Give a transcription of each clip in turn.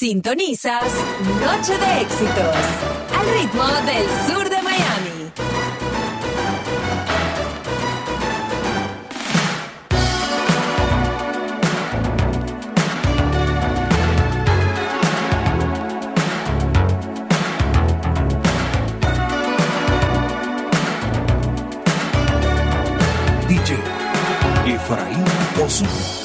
Sintonizas Noche de Éxitos al ritmo del sur de Miami. DJ Efraín Osuna.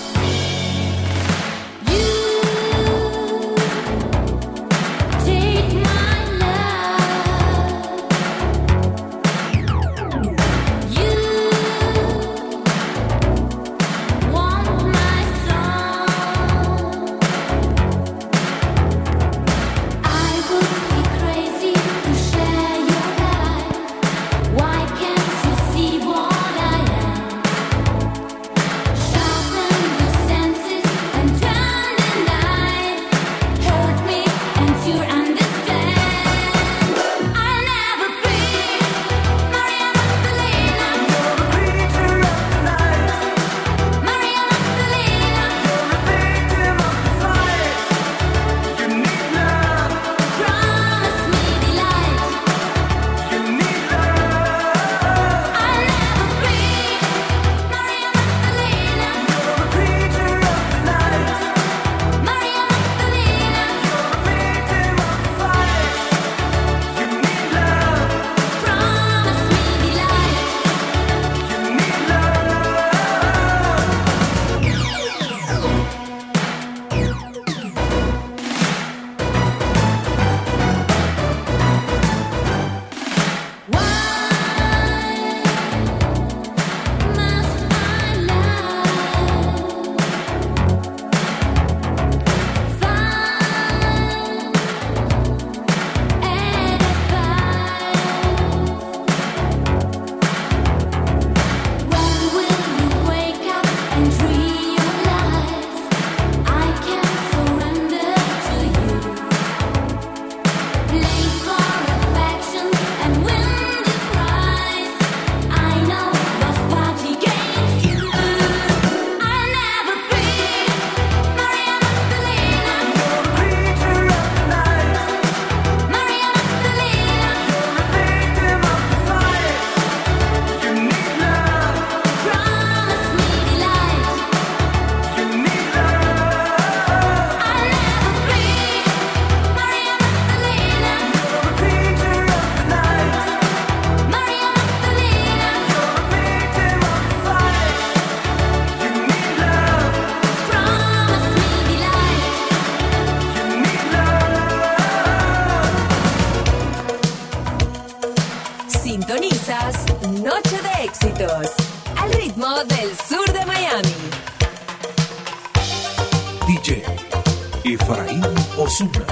super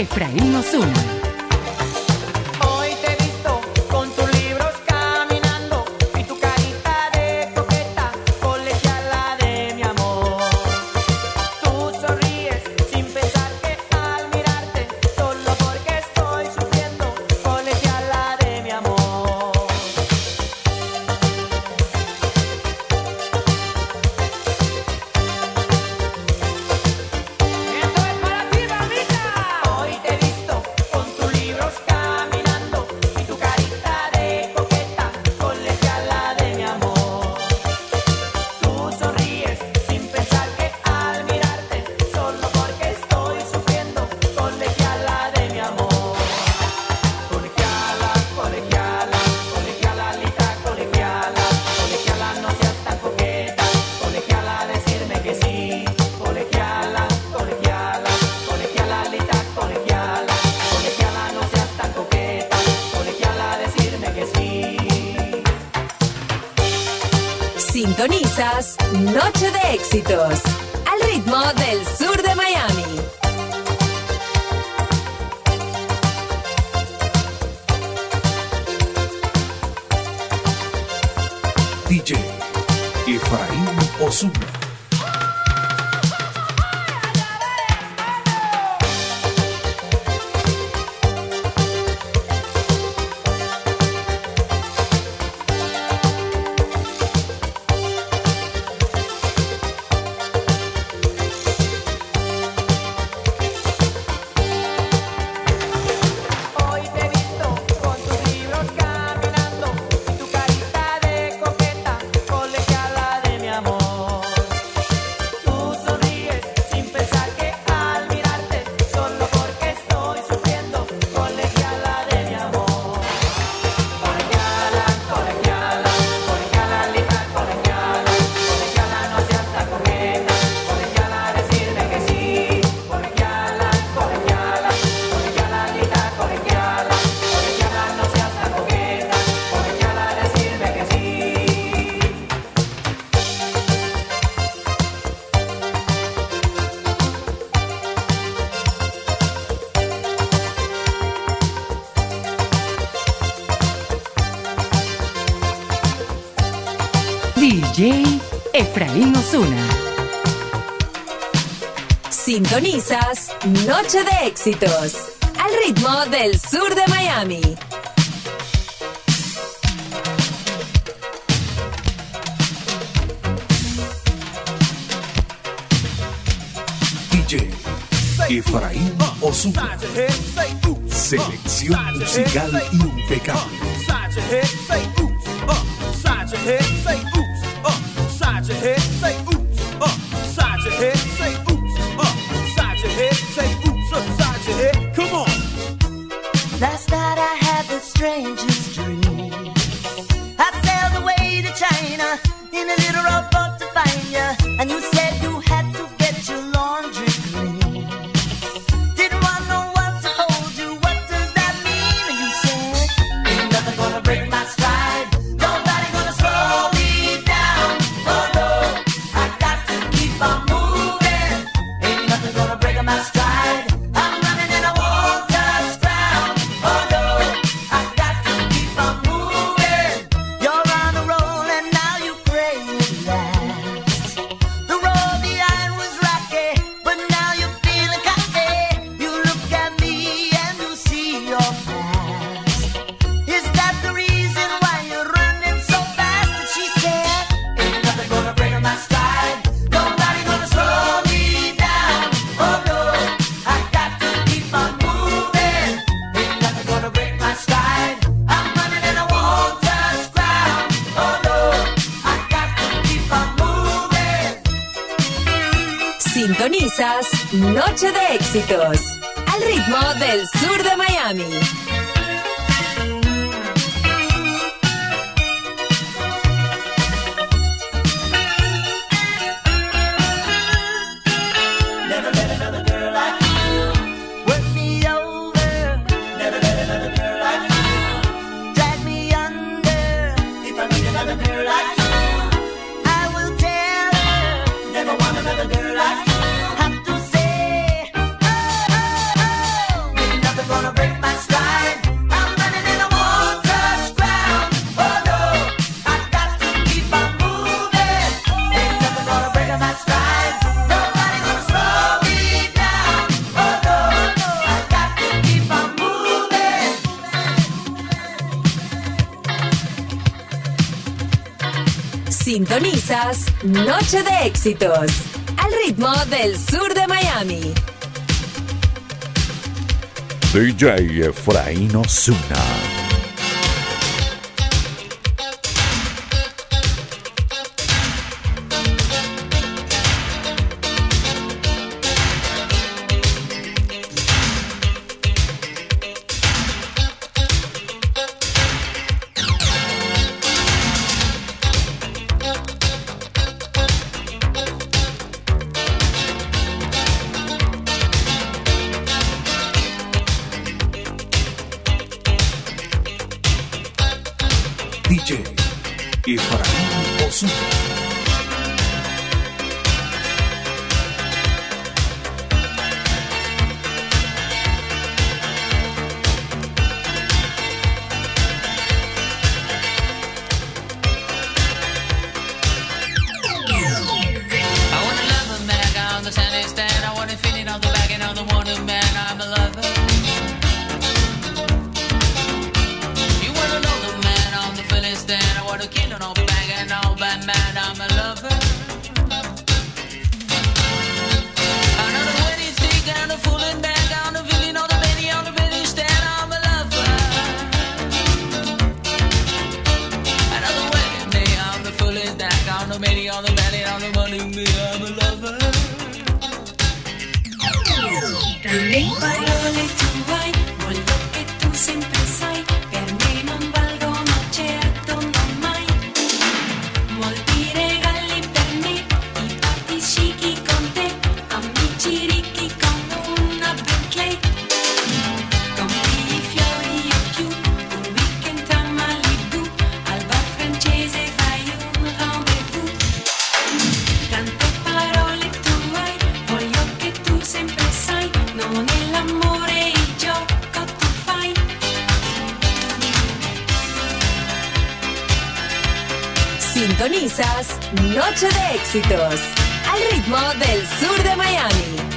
Efraín Osuna. éxitos. Efraín Osuna. Sintonizas Noche de Éxitos al ritmo del sur de Miami. DJ Efraín Osuna. Selección musical impecable. de éxitos, al ritmo del sur de Miami. DJ Efraín Osuna. Sintonizas Noche de Éxitos al ritmo del sur de Miami.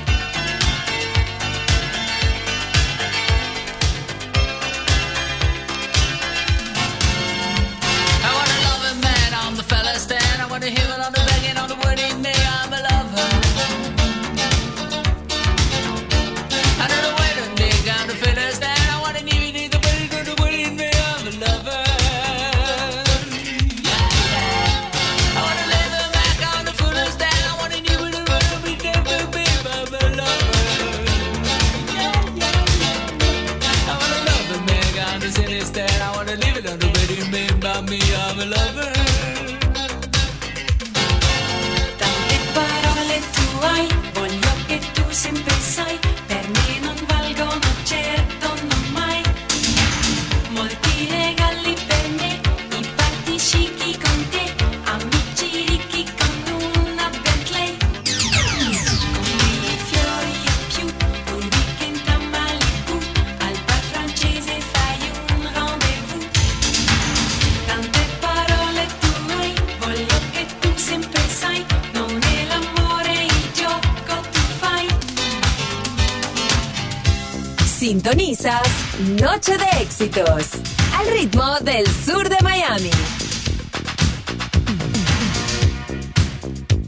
Al ritmo del sur de Miami.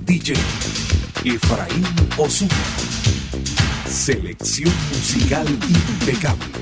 DJ Efraín Osuna. Selección musical impecable.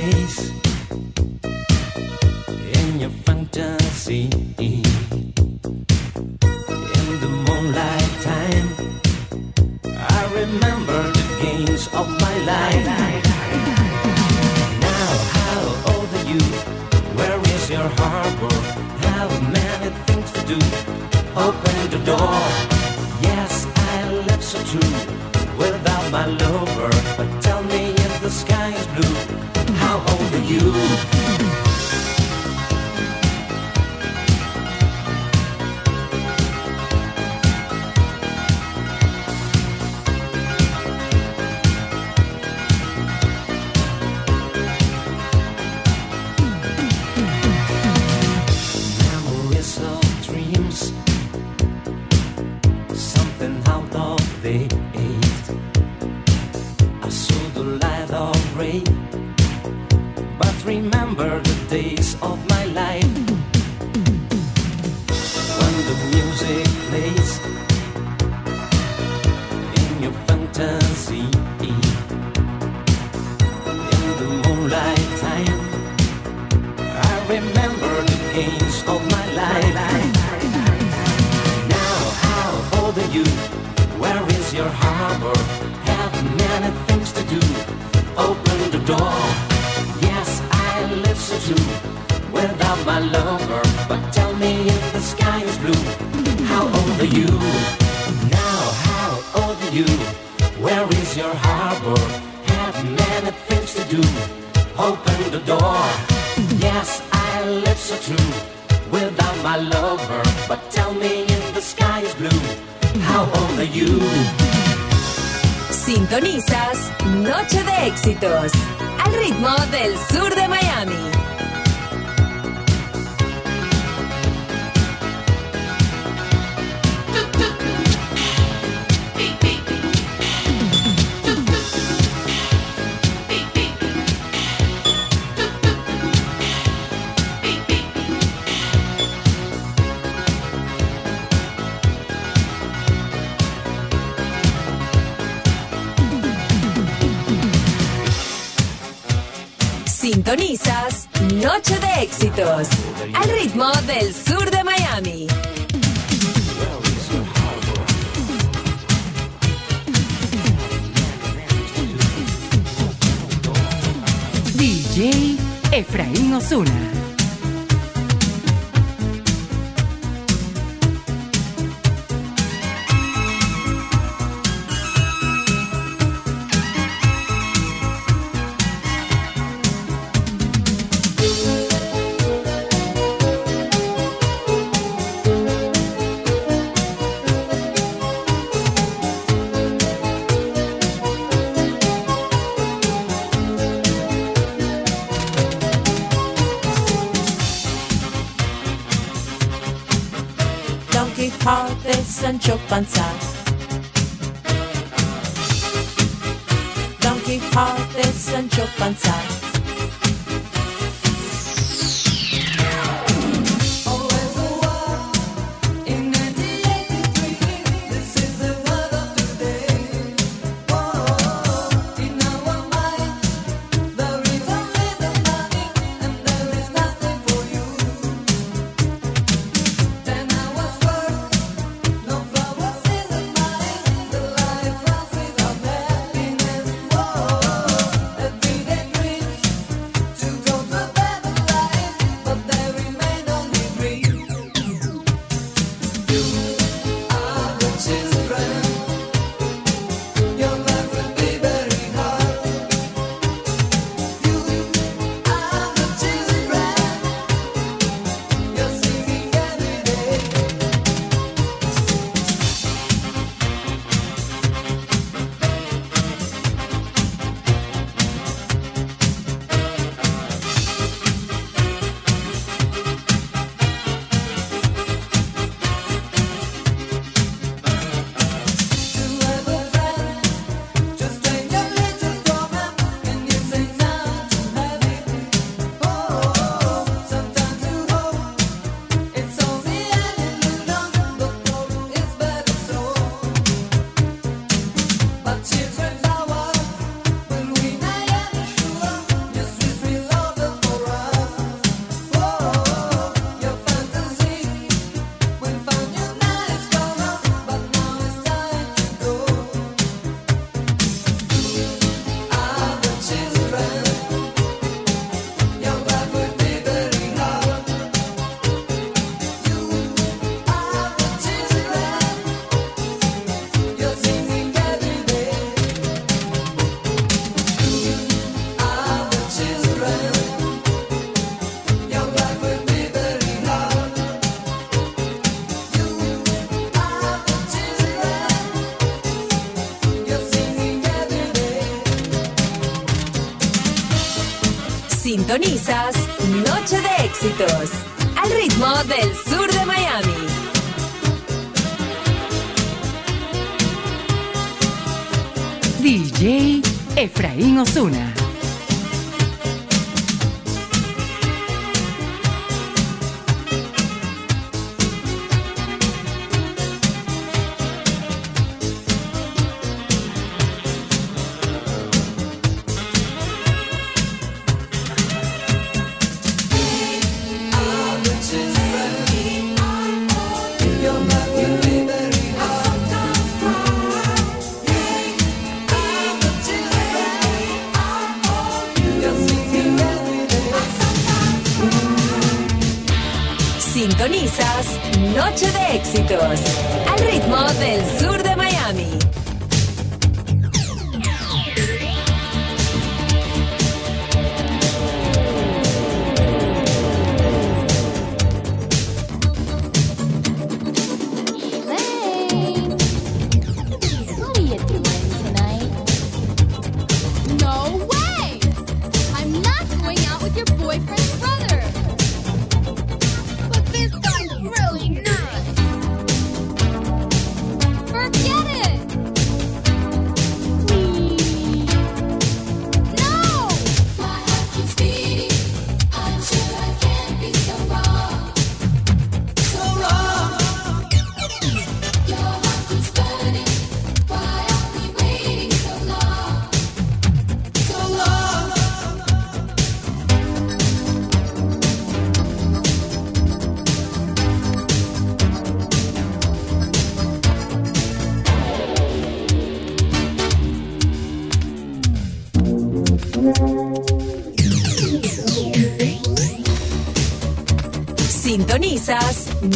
face. Sintonizas Noche de Éxitos al ritmo del sur de Miami. DJ Efraín Osuna.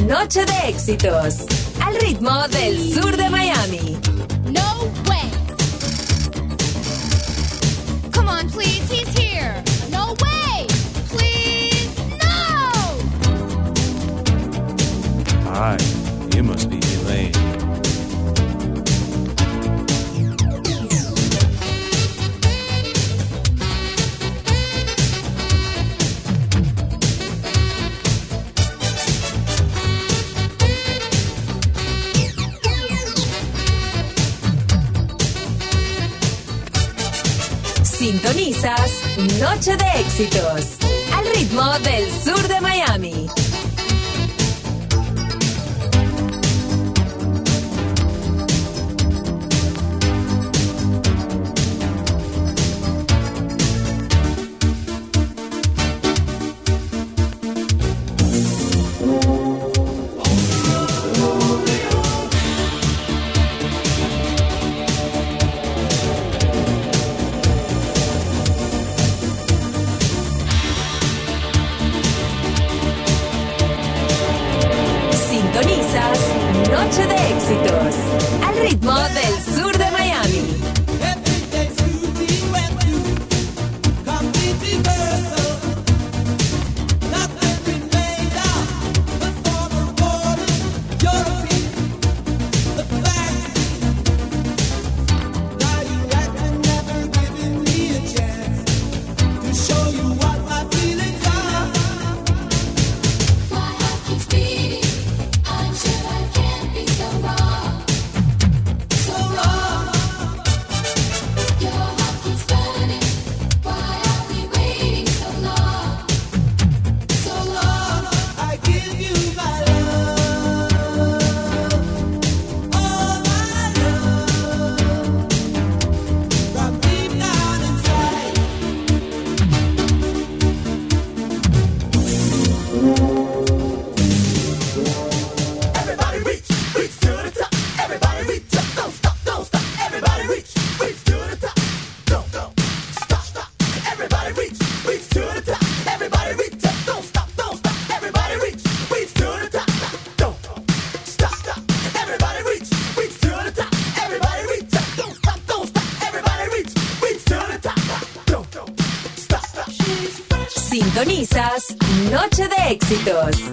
noche de éxitos, al ritmo del sur de Miami. Noche de éxitos. Al ritmo del sur de Miami. noche de éxitos.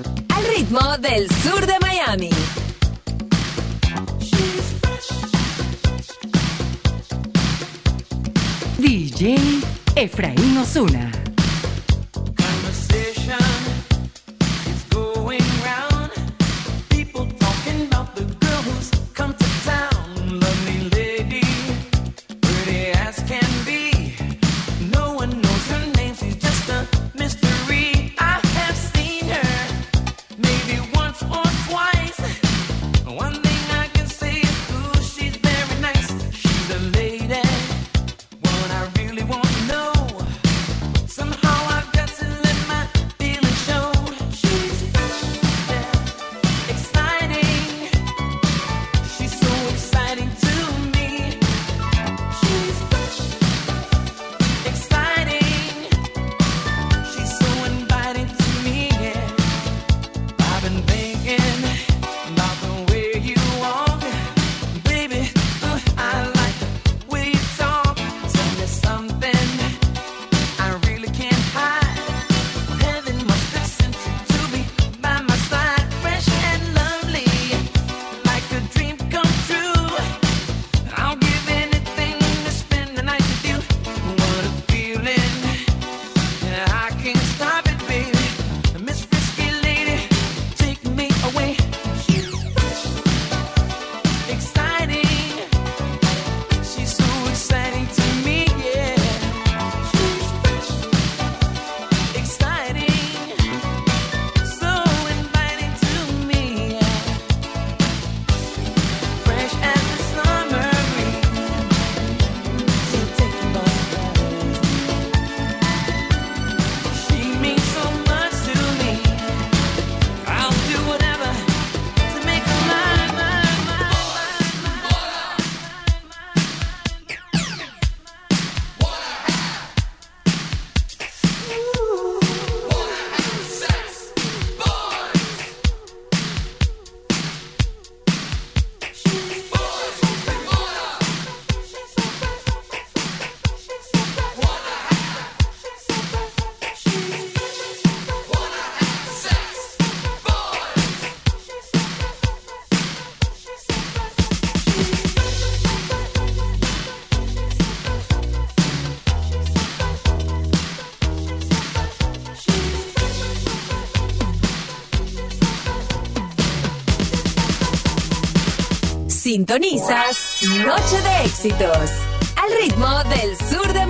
Sintonizas Noche de Éxitos al ritmo del sur de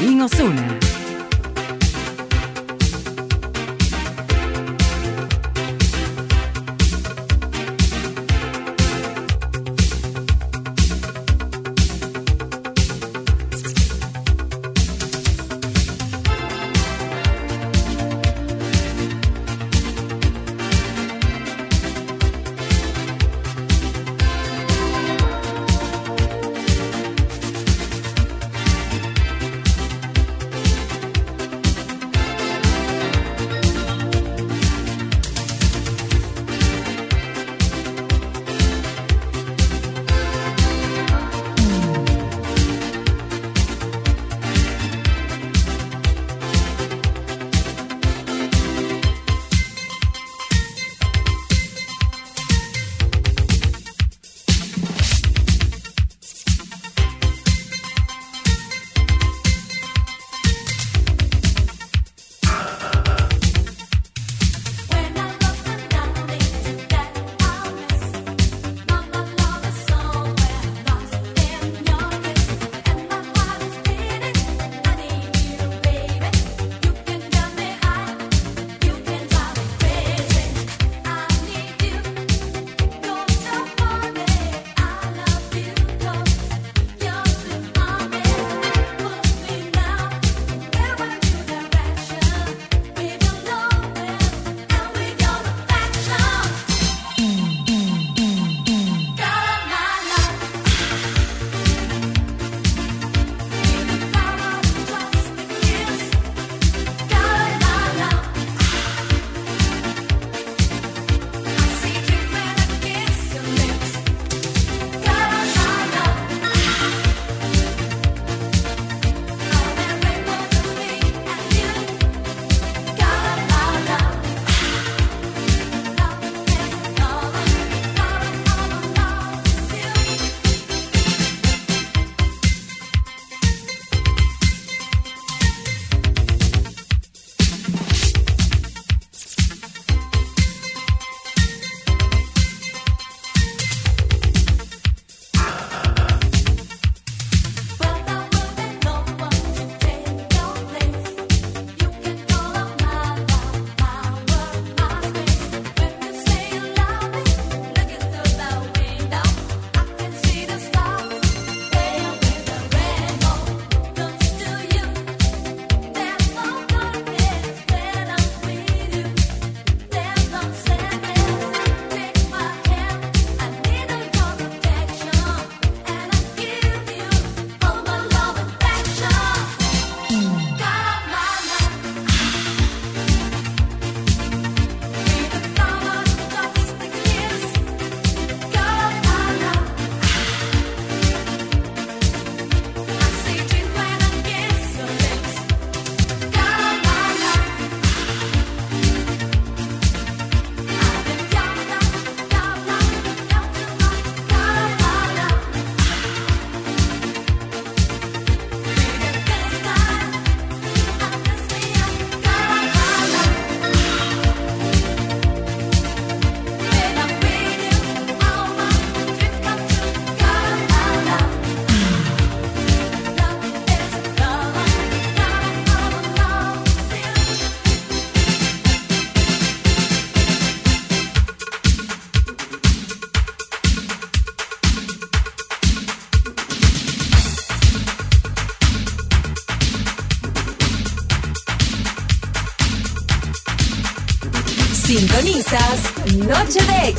いいのすよ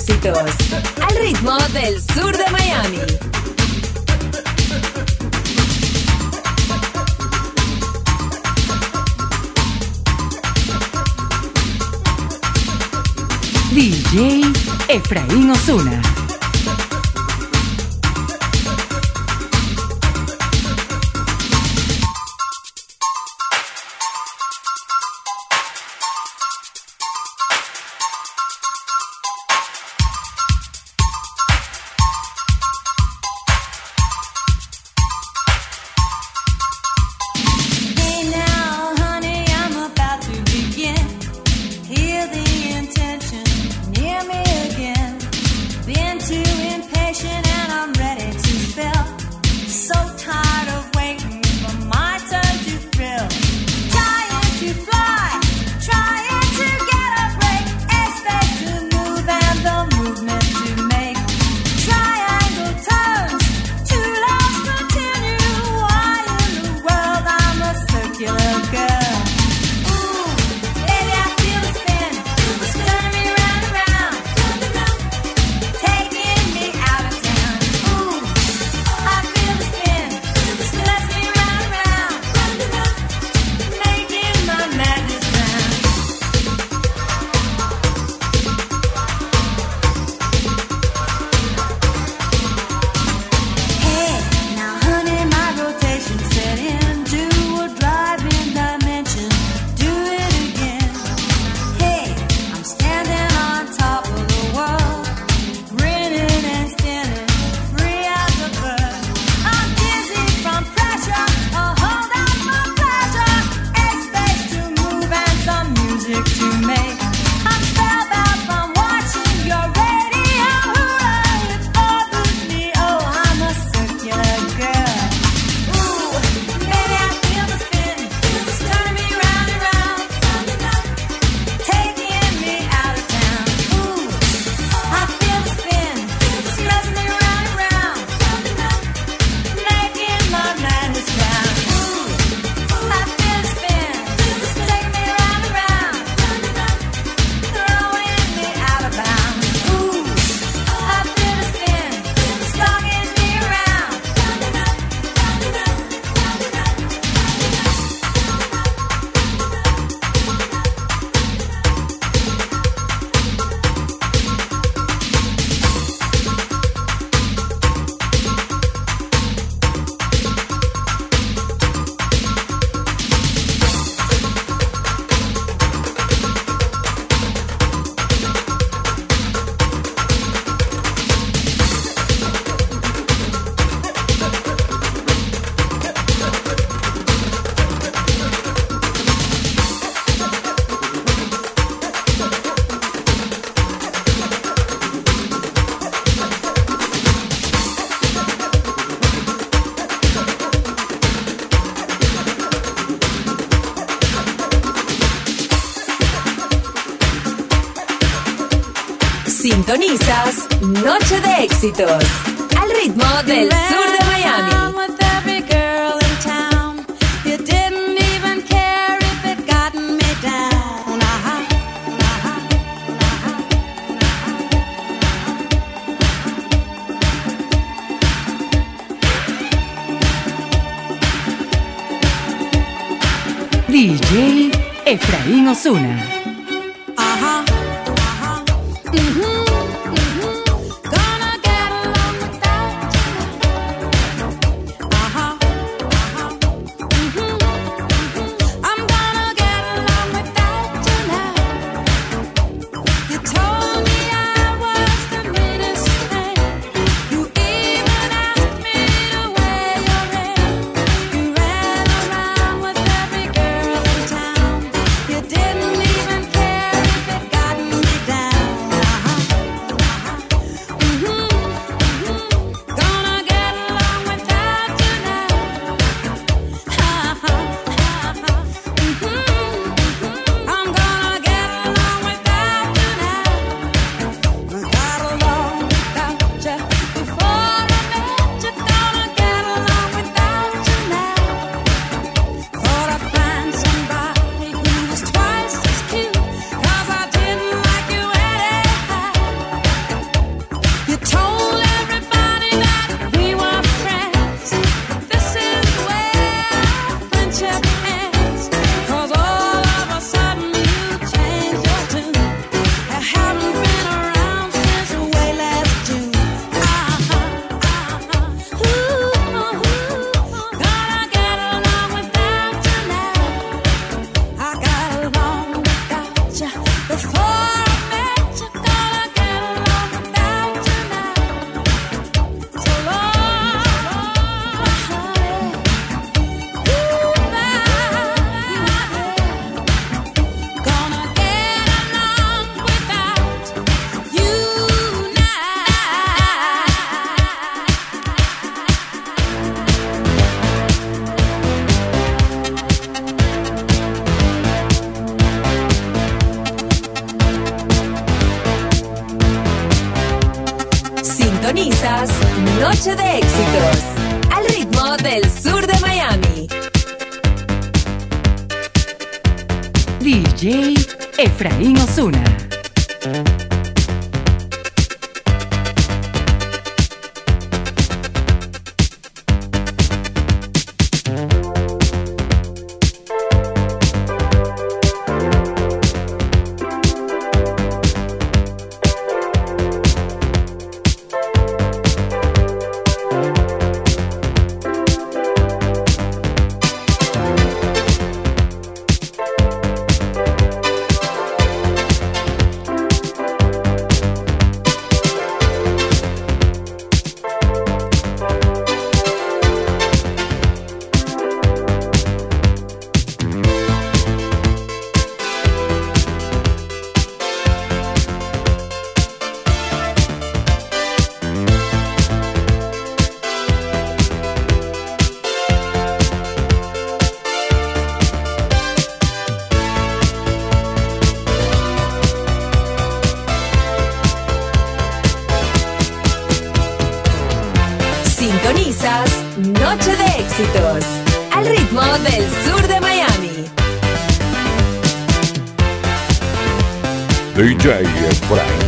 al ritmo del sur de Miami. DJ Efraín Osuna. Sintonizas Noche de Éxitos al ritmo del sur de Miami. DJ Efraín Osuna. Al ritmo del sur de Miami. DJ Efraín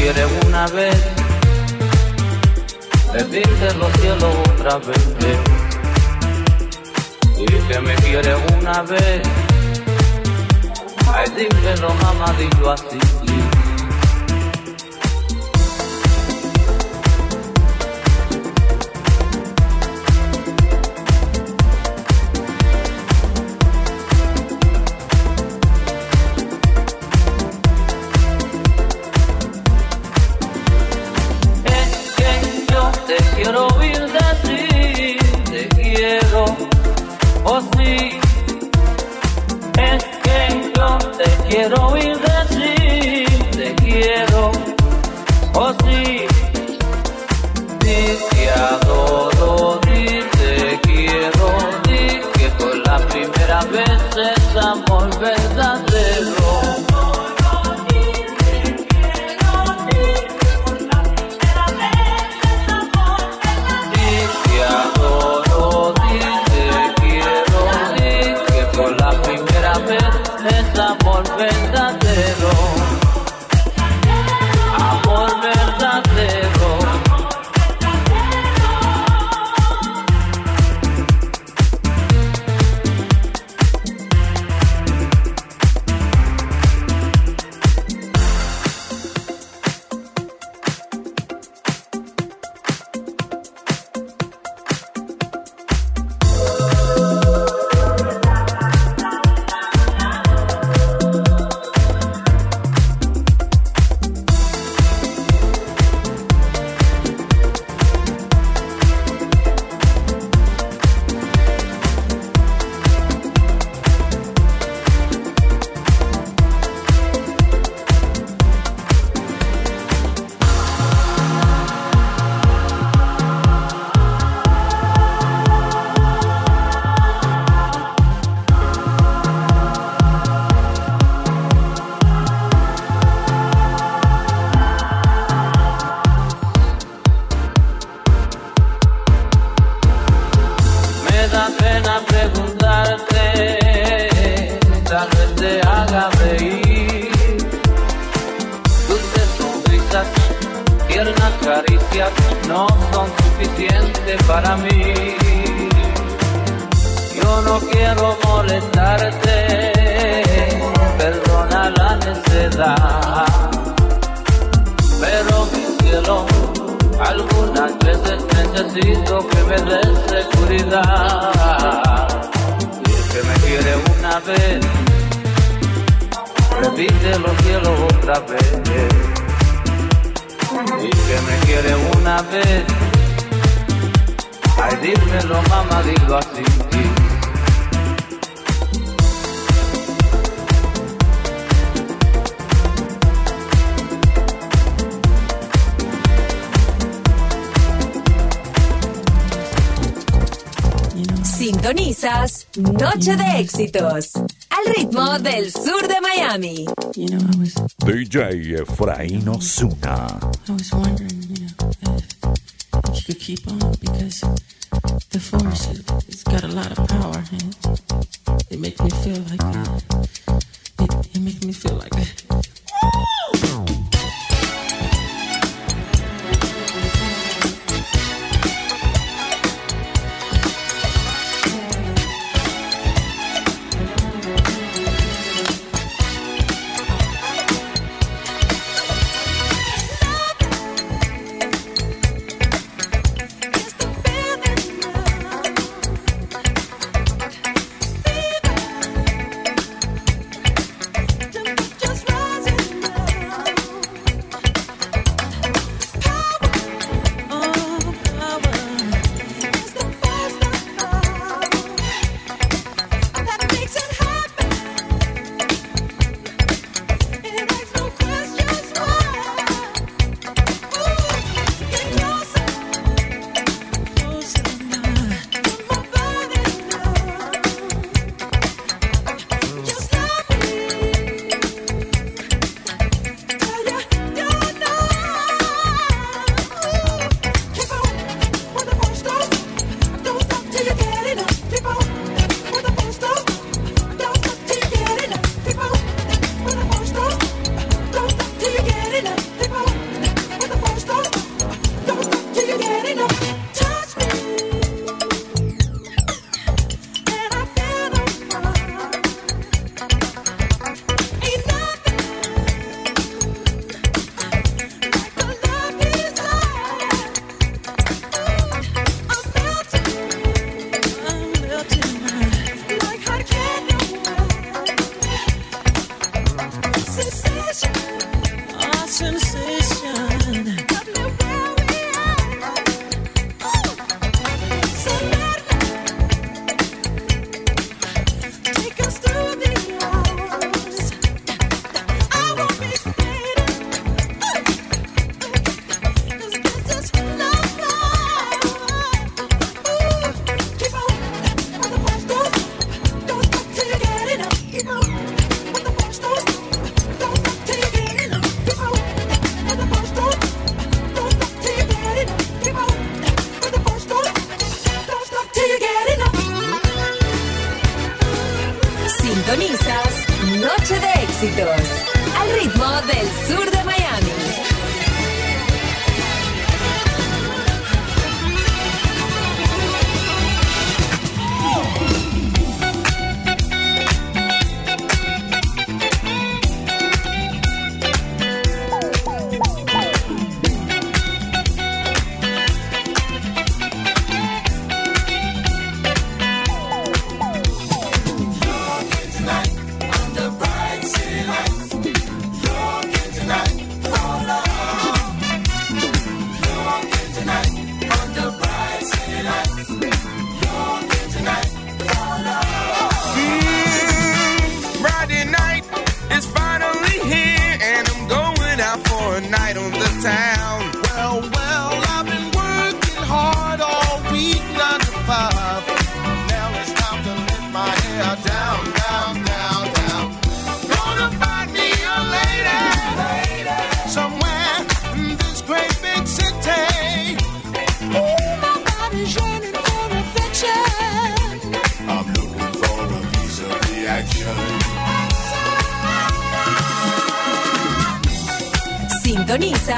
quieres una vez, me diste los cielos otra vez. Dile me quieres una vez, ay dímelo mamadillo así.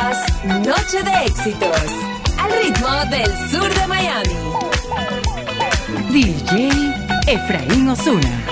Noche de Éxitos, al ritmo del sur de Miami. DJ Efraín Osuna.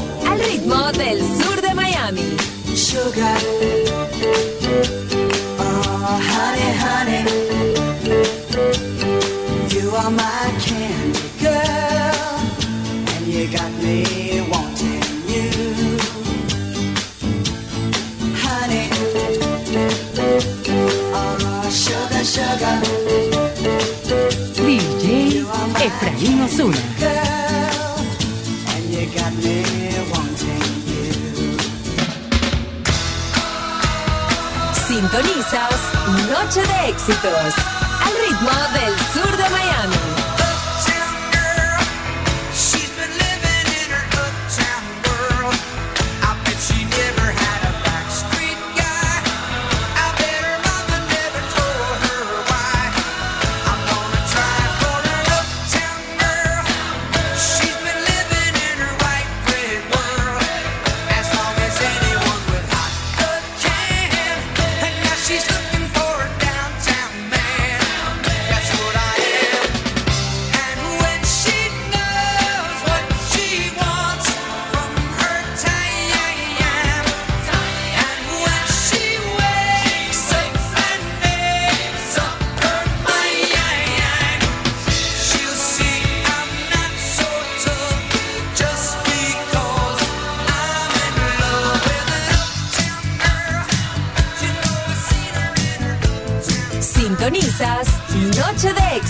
ritmo del sur de Miami. Sugar. Oh, honey, honey. You are my candy girl. And you got me wanting you. Honey. Oh, sugar, sugar. DJ Efraín Osuna. de éxitos al ritmo del sur de Miami.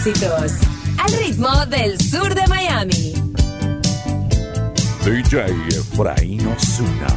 al ritmo del sur de Miami. DJ Efraín Osuna.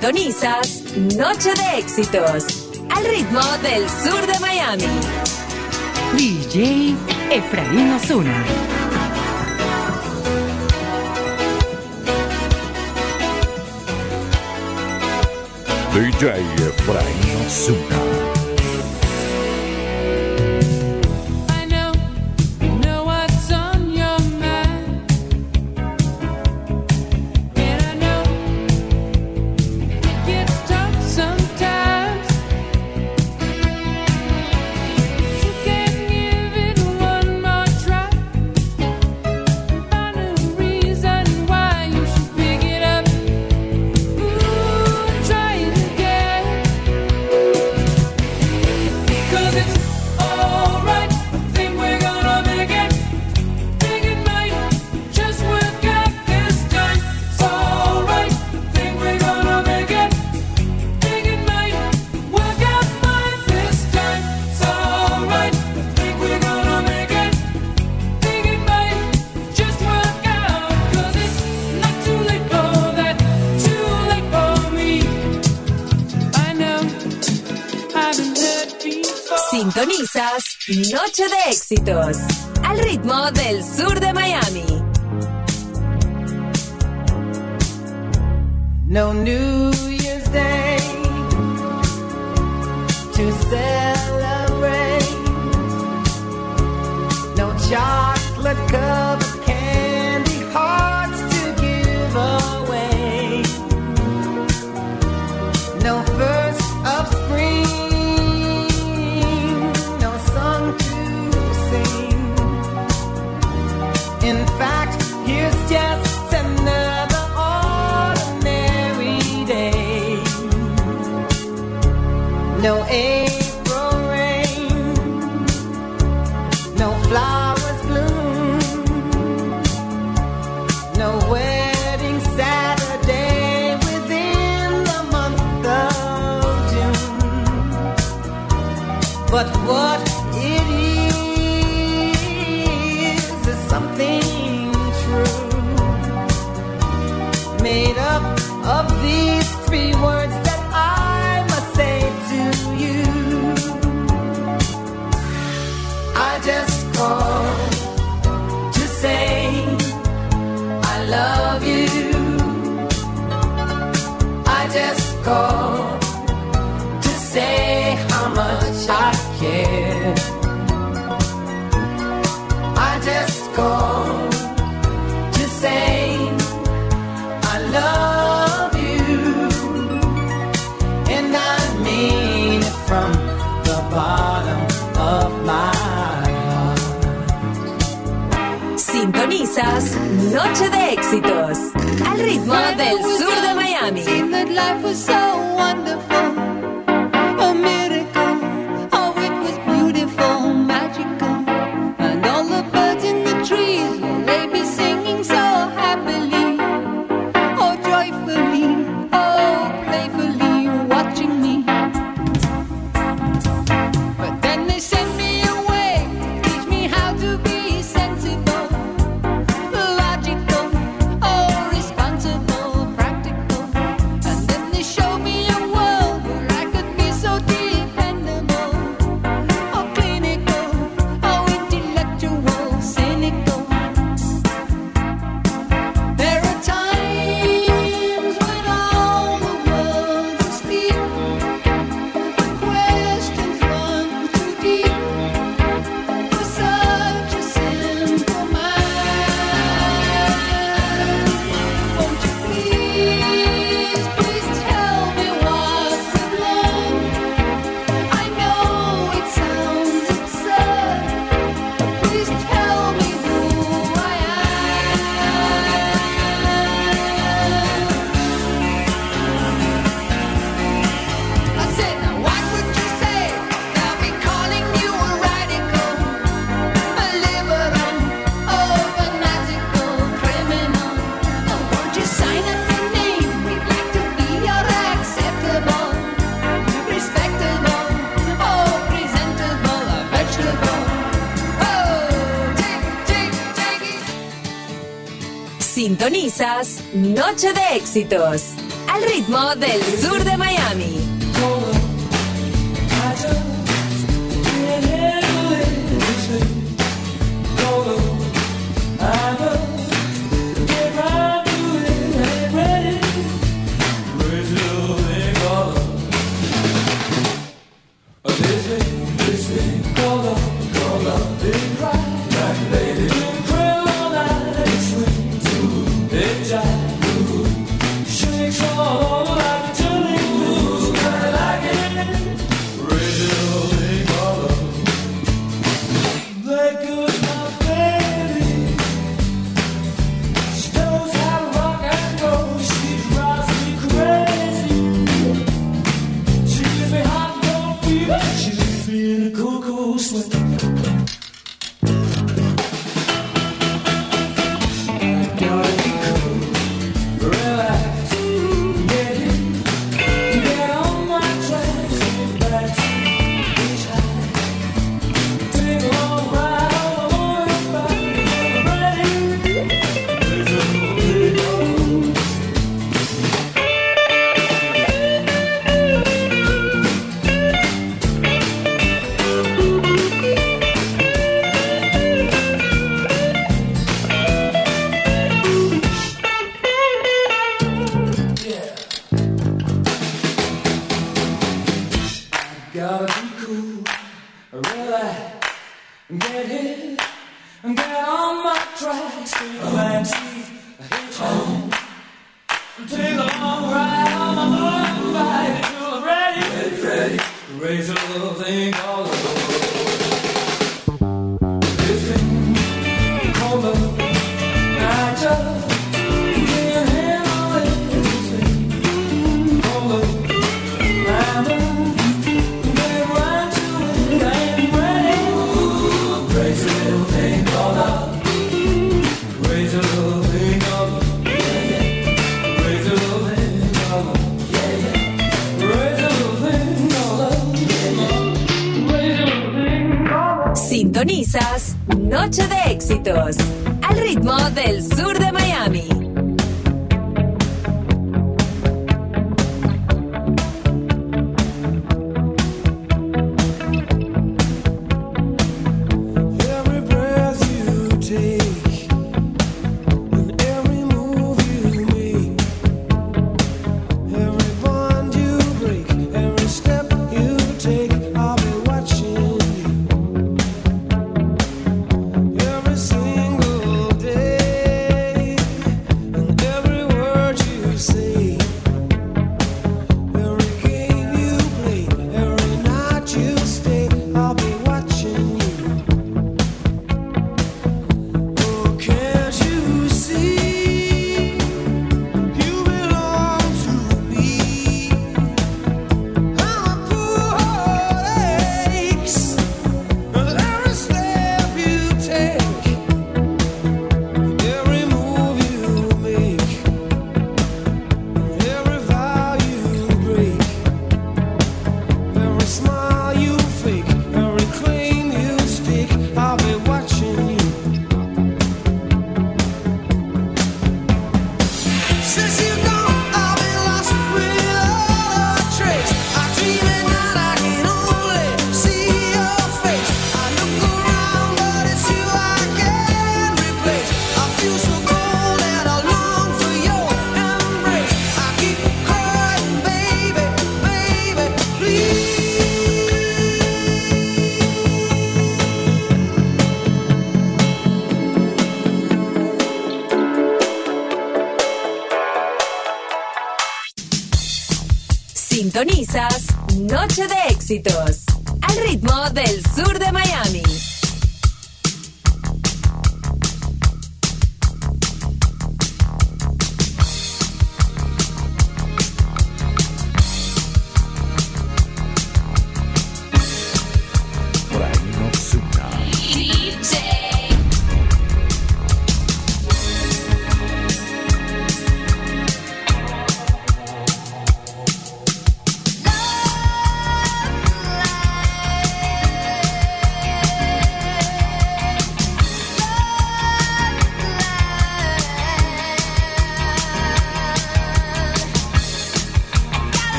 Sintonizas Noche de Éxitos al ritmo del sur de Miami. DJ Efraín Osuna. DJ Efraín Osuna. éxitos. Sintonizas Noche de Éxitos, al ritmo del sur de Miami. Noche de éxitos, al ritmo del sur de Miami. Noche de Éxitos.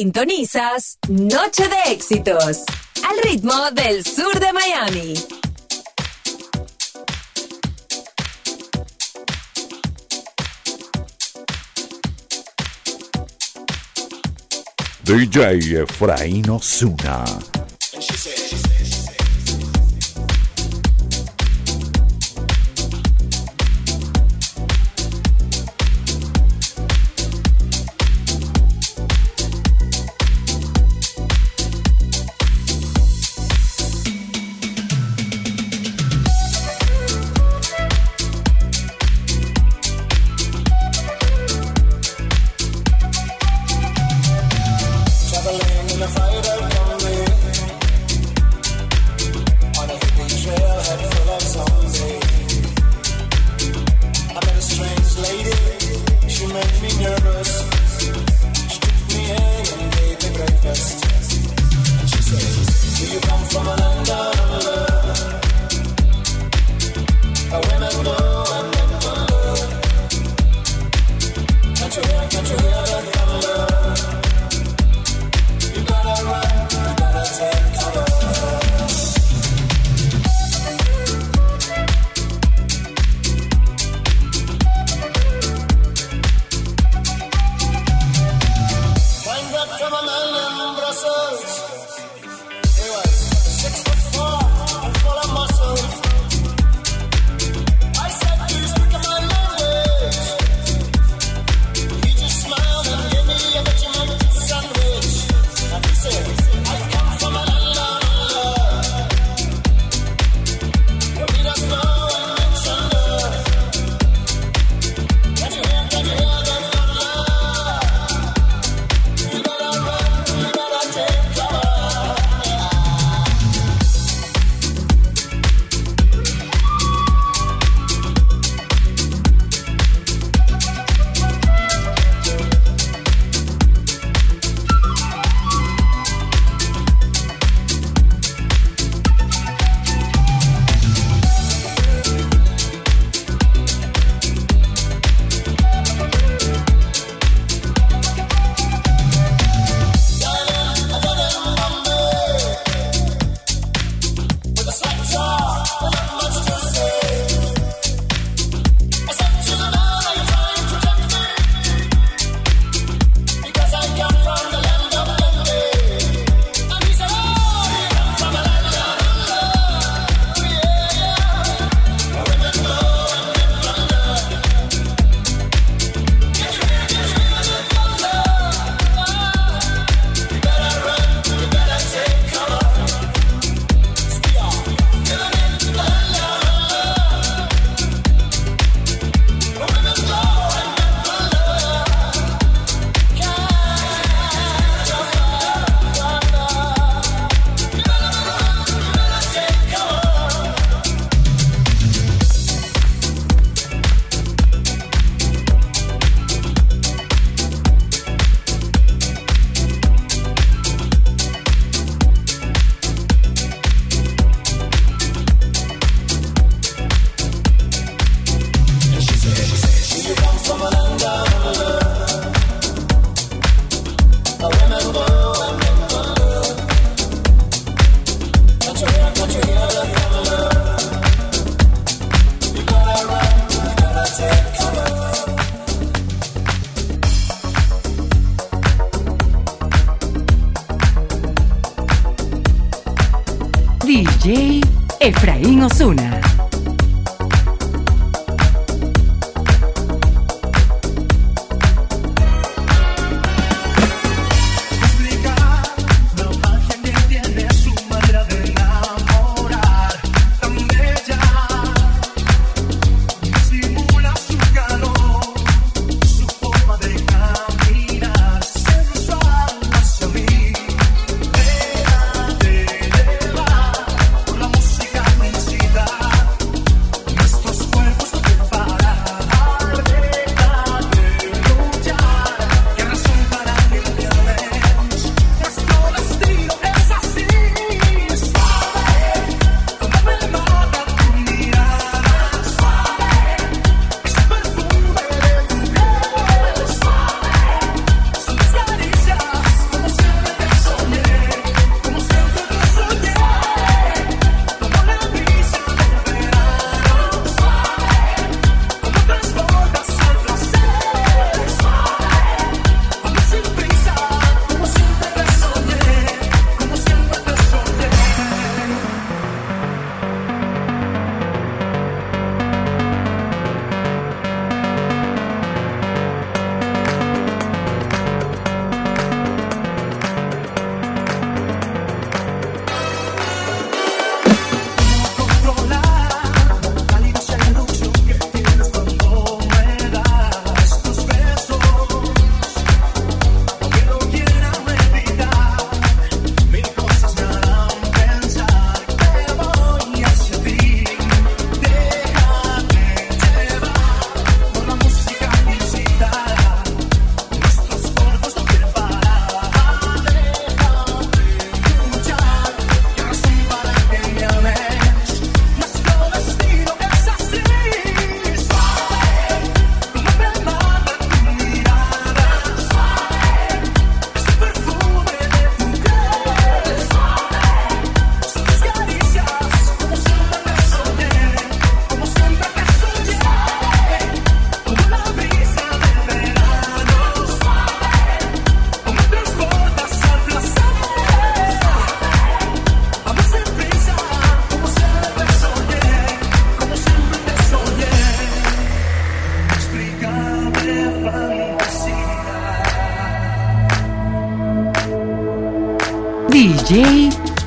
Sintonizas Noche de Éxitos al ritmo del sur de Miami. DJ Efraín Osuna.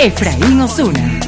Efraín Osuna.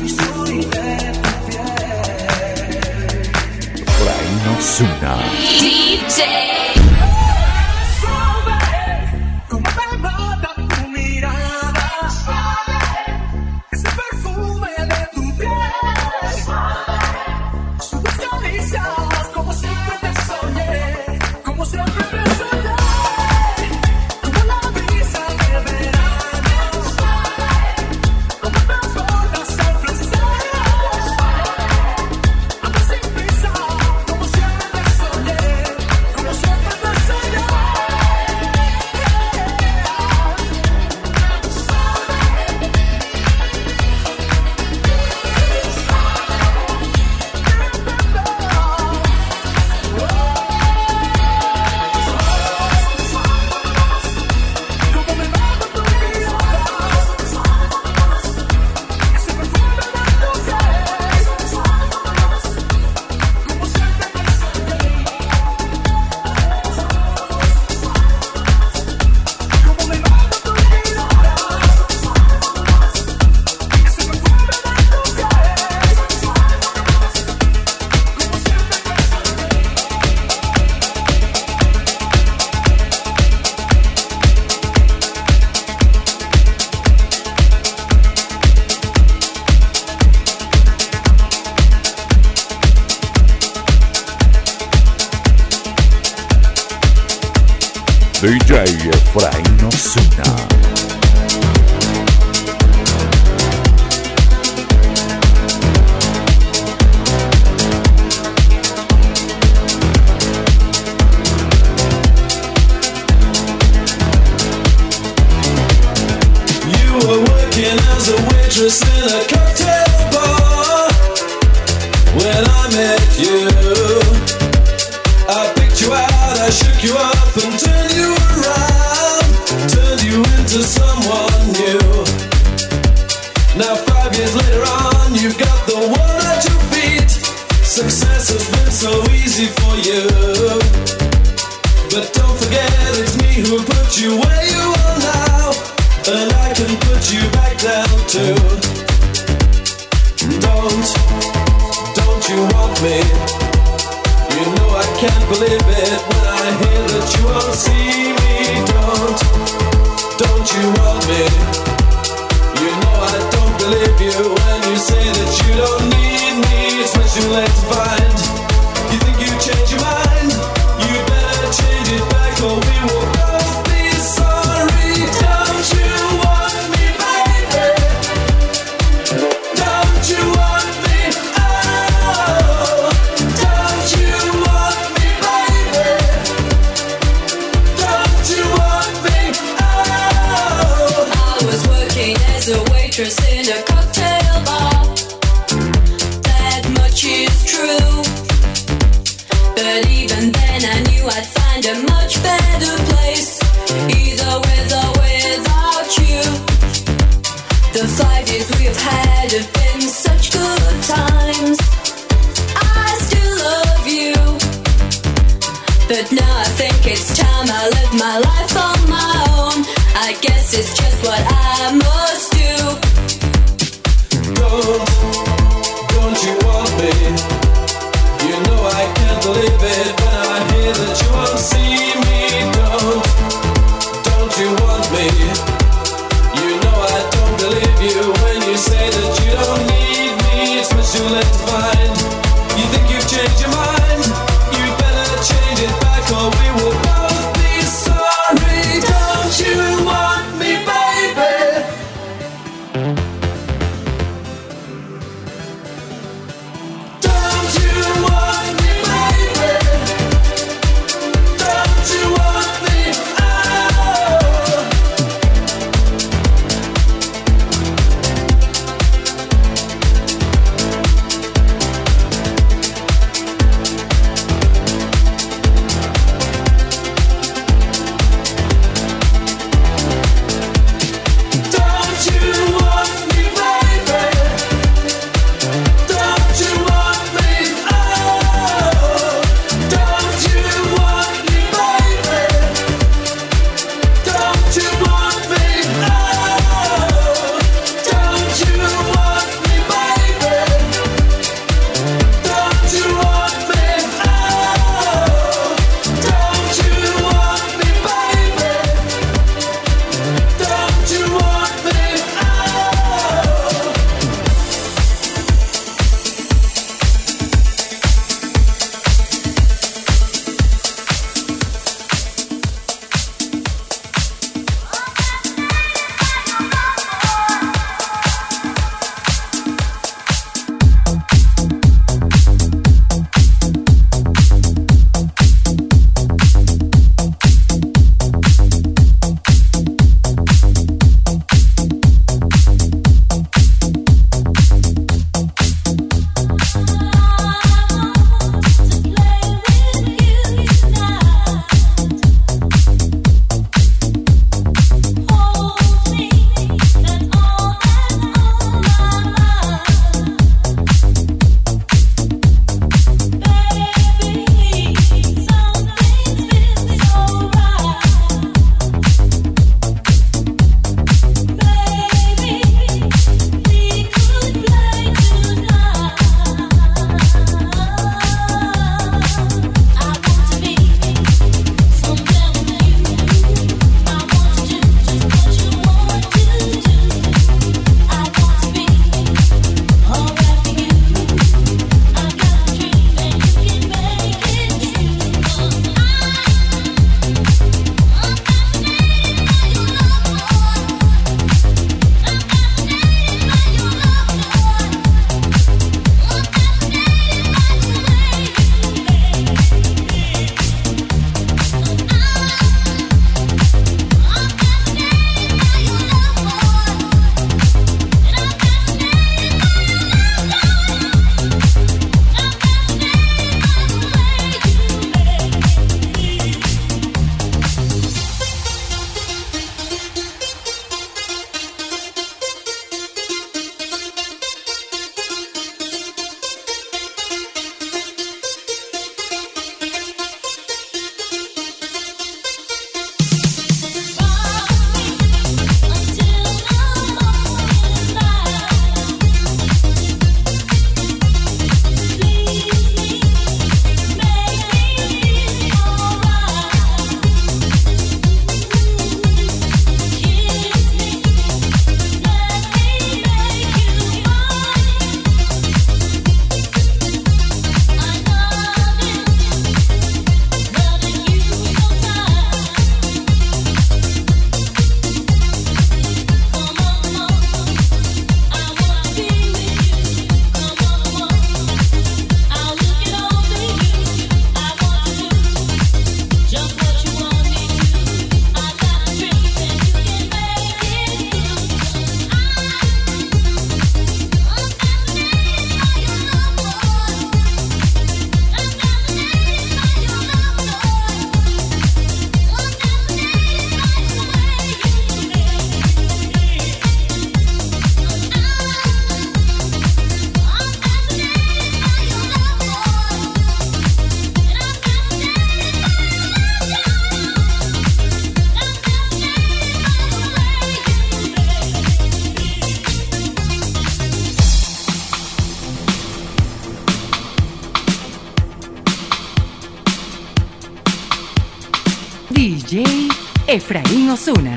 Efraín Osuna.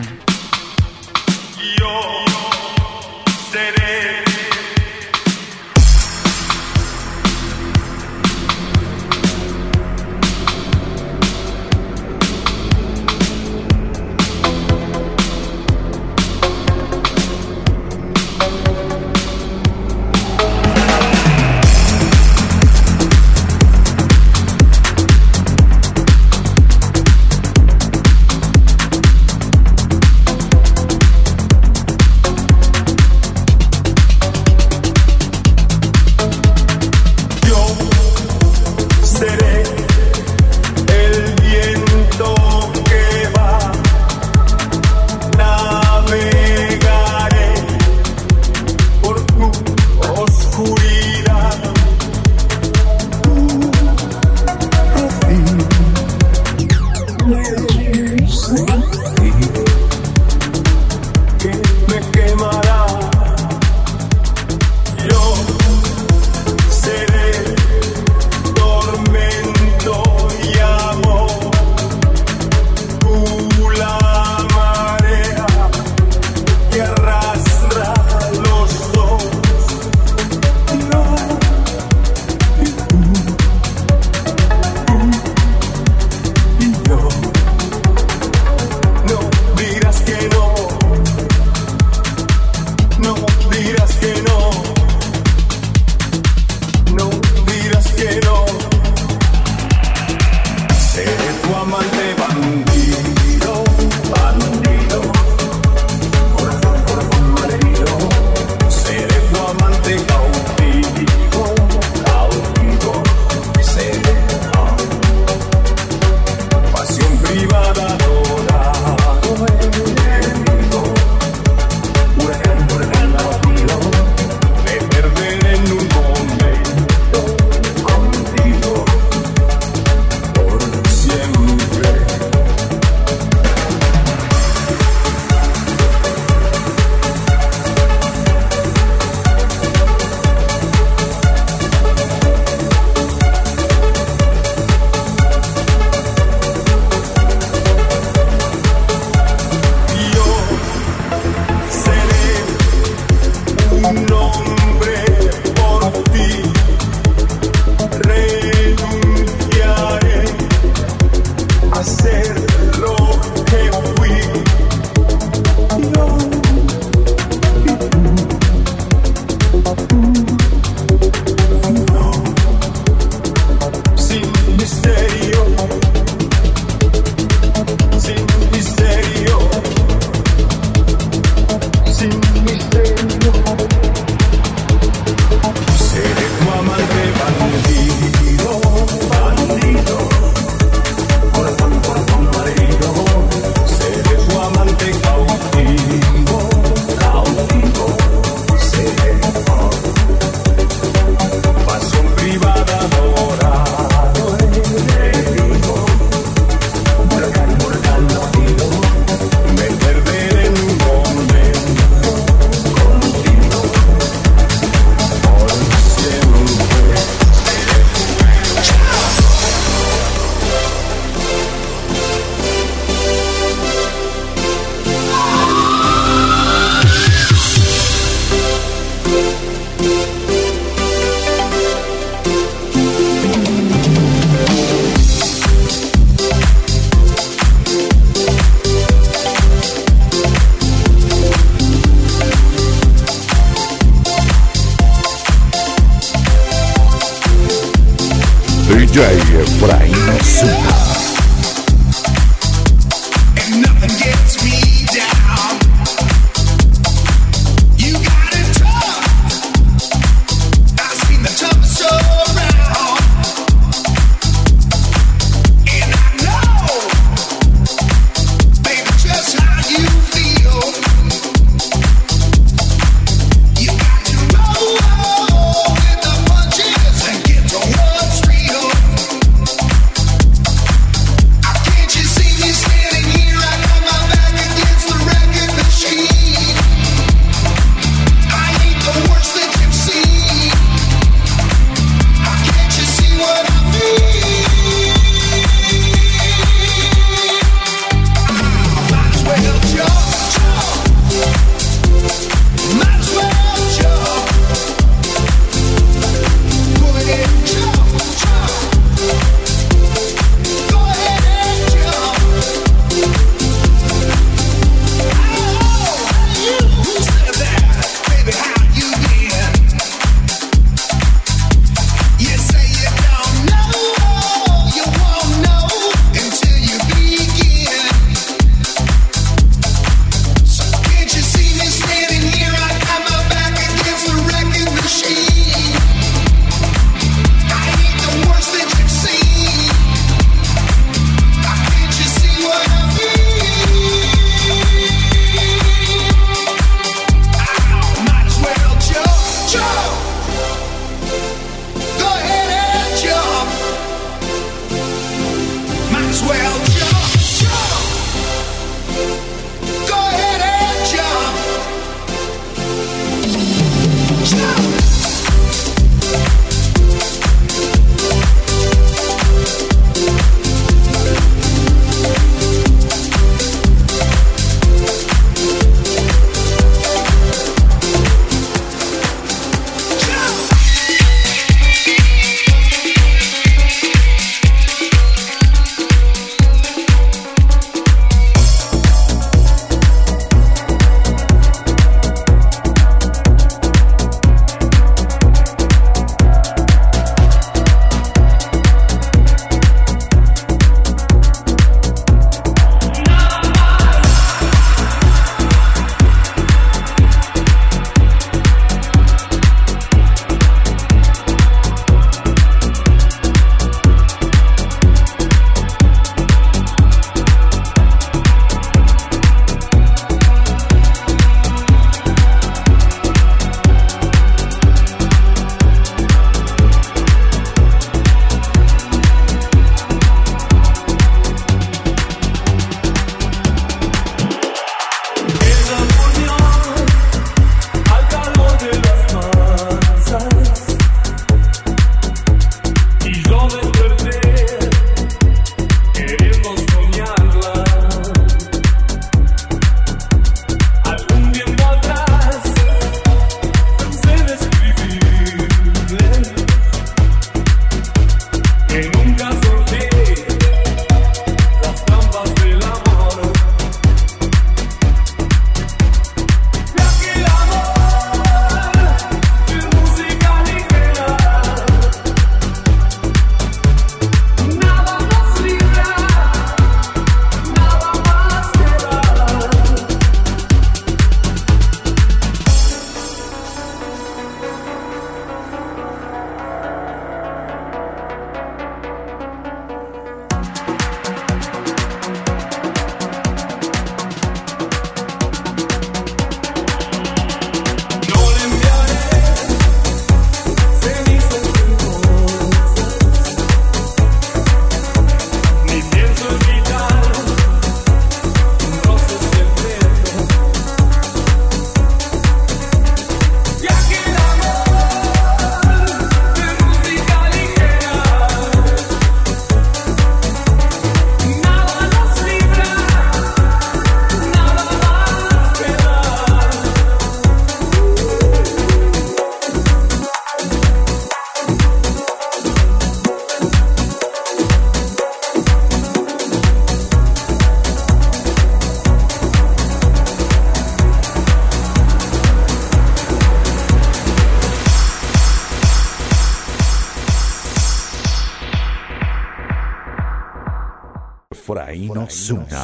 Efraín Osuna.